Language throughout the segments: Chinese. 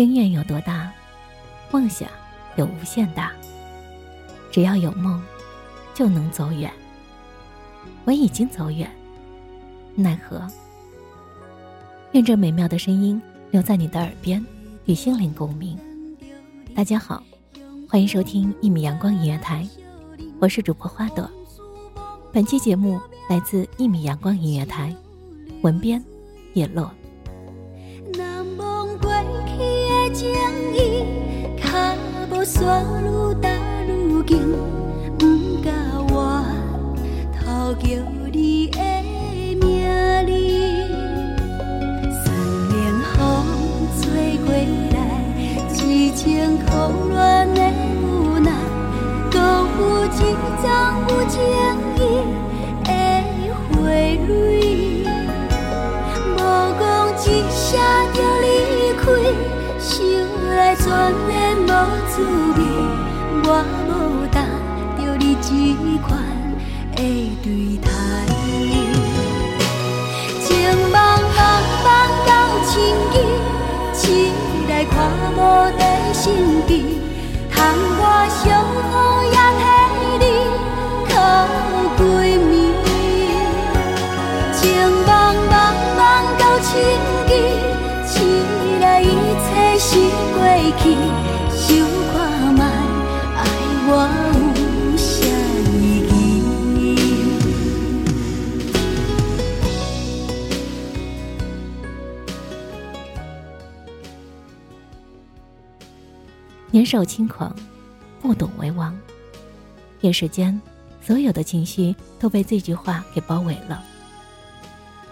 心愿有多大，梦想有无限大。只要有梦，就能走远。我已经走远，奈何？愿这美妙的声音留在你的耳边，与心灵共鸣。大家好，欢迎收听一米阳光音乐台，我是主播花朵。本期节目来自一米阳光音乐台，文编叶落。步山无滋味，我无担着你这款的对待，情茫茫茫到深更，醒来看无在身边，窗外相雨年少轻狂，不懂为王。一时间，所有的情绪都被这句话给包围了。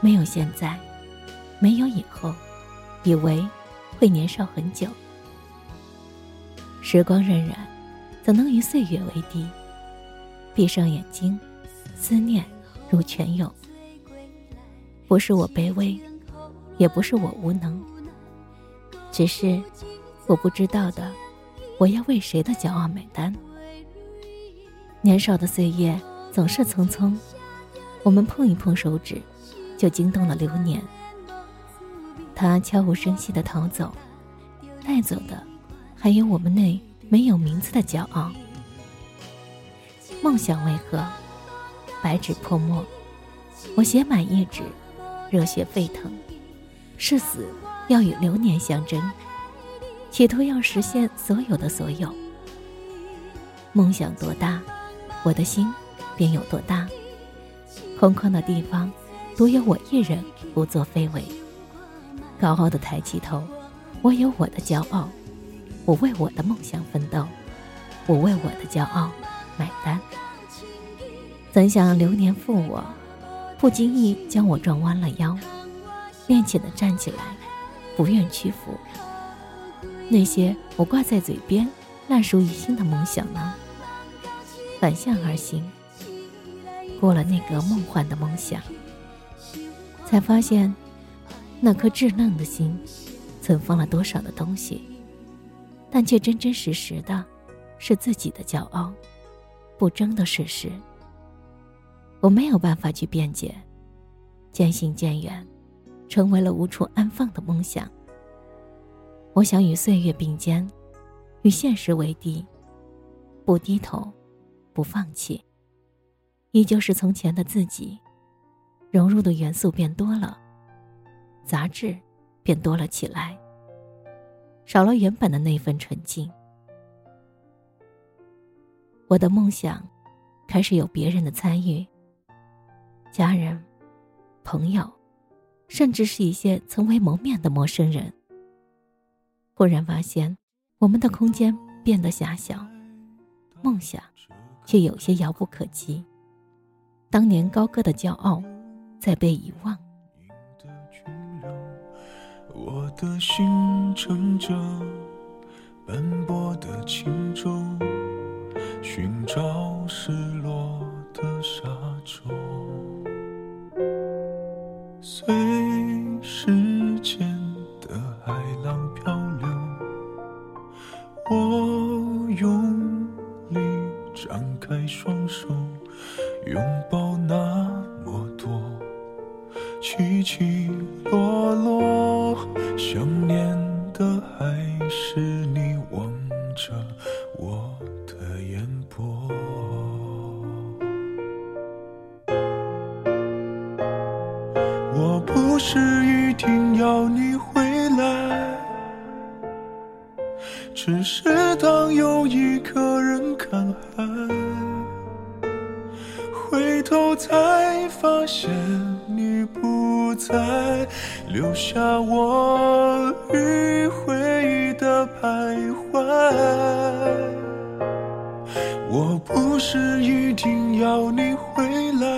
没有现在，没有以后，以为会年少很久。时光荏苒，怎能与岁月为敌？闭上眼睛，思念如泉涌。不是我卑微，也不是我无能，只是我不知道的，我要为谁的骄傲买单？年少的岁月总是匆匆，我们碰一碰手指，就惊动了流年。他悄无声息的逃走，带走的，还有我们那没有名字的骄傲。梦想为何？白纸泼墨，我写满一纸，热血沸腾，誓死要与流年相争，企图要实现所有的所有。梦想多大，我的心便有多大。空旷的地方，独有我一人不作非为。高傲的抬起头，我有我的骄傲，我为我的梦想奋斗，我为我的骄傲买单。怎想流年负我，不经意将我撞弯了腰，踉跄的站起来，不愿屈服。那些我挂在嘴边、烂熟于心的梦想呢？反向而行，过了那个梦幻的梦想，才发现，那颗稚嫩的心，存放了多少的东西，但却真真实实的，是自己的骄傲，不争的事实。我没有办法去辩解，渐行渐远，成为了无处安放的梦想。我想与岁月并肩，与现实为敌，不低头，不放弃。依旧是从前的自己，融入的元素变多了，杂质变多了起来，少了原本的那份纯净。我的梦想开始有别人的参与，家人、朋友，甚至是一些从未谋面的陌生人。忽然发现，我们的空间变得狭小，梦想却有些遥不可及。当年高歌的骄傲，在被遗忘。我的心乘着斑驳的轻舟，寻找失拥抱那么多起起落落，想念的还是你望着我的眼波。我不是一定要你回来，只是当有一个人看海。头才发现你不在，留下我迂回的徘徊。我不是一定要你回来，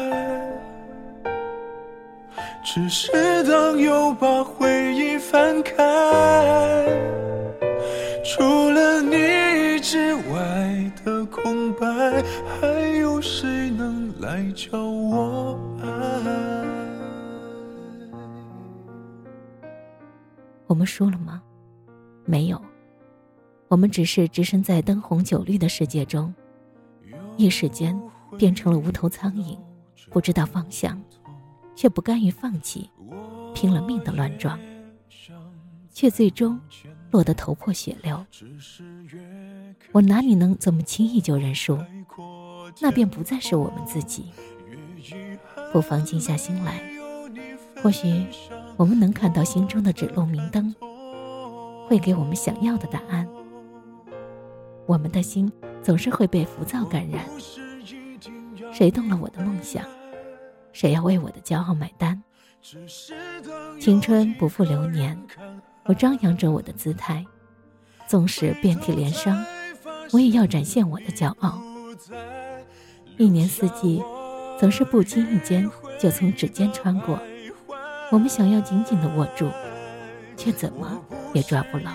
只是当又把回忆翻开，除了你之外的空白，还有谁来教我爱。我们输了吗？没有，我们只是置身在灯红酒绿的世界中，一时间变成了无头苍蝇，不知道方向，却不甘于放弃，拼了命的乱撞，却最终落得头破血流。我哪里能这么轻易就认输？那便不再是我们自己。不妨静下心来，或许我们能看到心中的指路明灯，会给我们想要的答案。我们的心总是会被浮躁感染。谁动了我的梦想？谁要为我的骄傲买单？青春不负流年，我张扬着我的姿态，纵使遍体鳞伤，我也要展现我的骄傲。一年四季，总是不经意间就从指尖穿过。我们想要紧紧的握住，却怎么也抓不牢。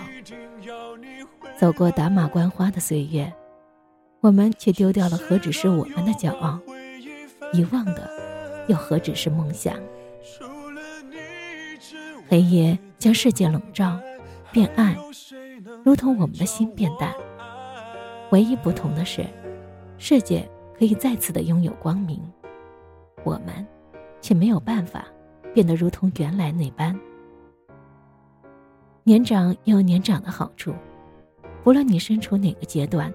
走过打马观花的岁月，我们却丢掉了何止是我们的骄傲，遗忘的又何止是梦想。黑夜将世界笼罩，变暗，如同我们的心变淡。唯一不同的是，世界。可以再次的拥有光明，我们却没有办法变得如同原来那般。年长有年长的好处，不论你身处哪个阶段，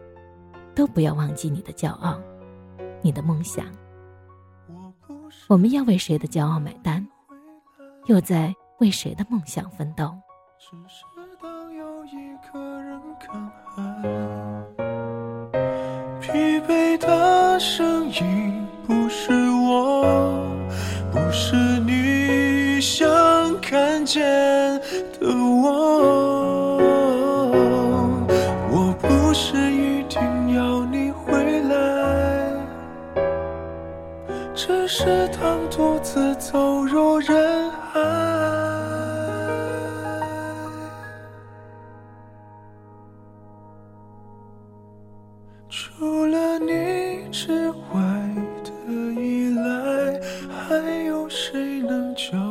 都不要忘记你的骄傲，你的梦想。我们要为谁的骄傲买单，又在为谁的梦想奋斗？只是当有一个人看海声音不是我，不是你想看见的我。我不是一定要你回来，只是当独自走入人海。谁能救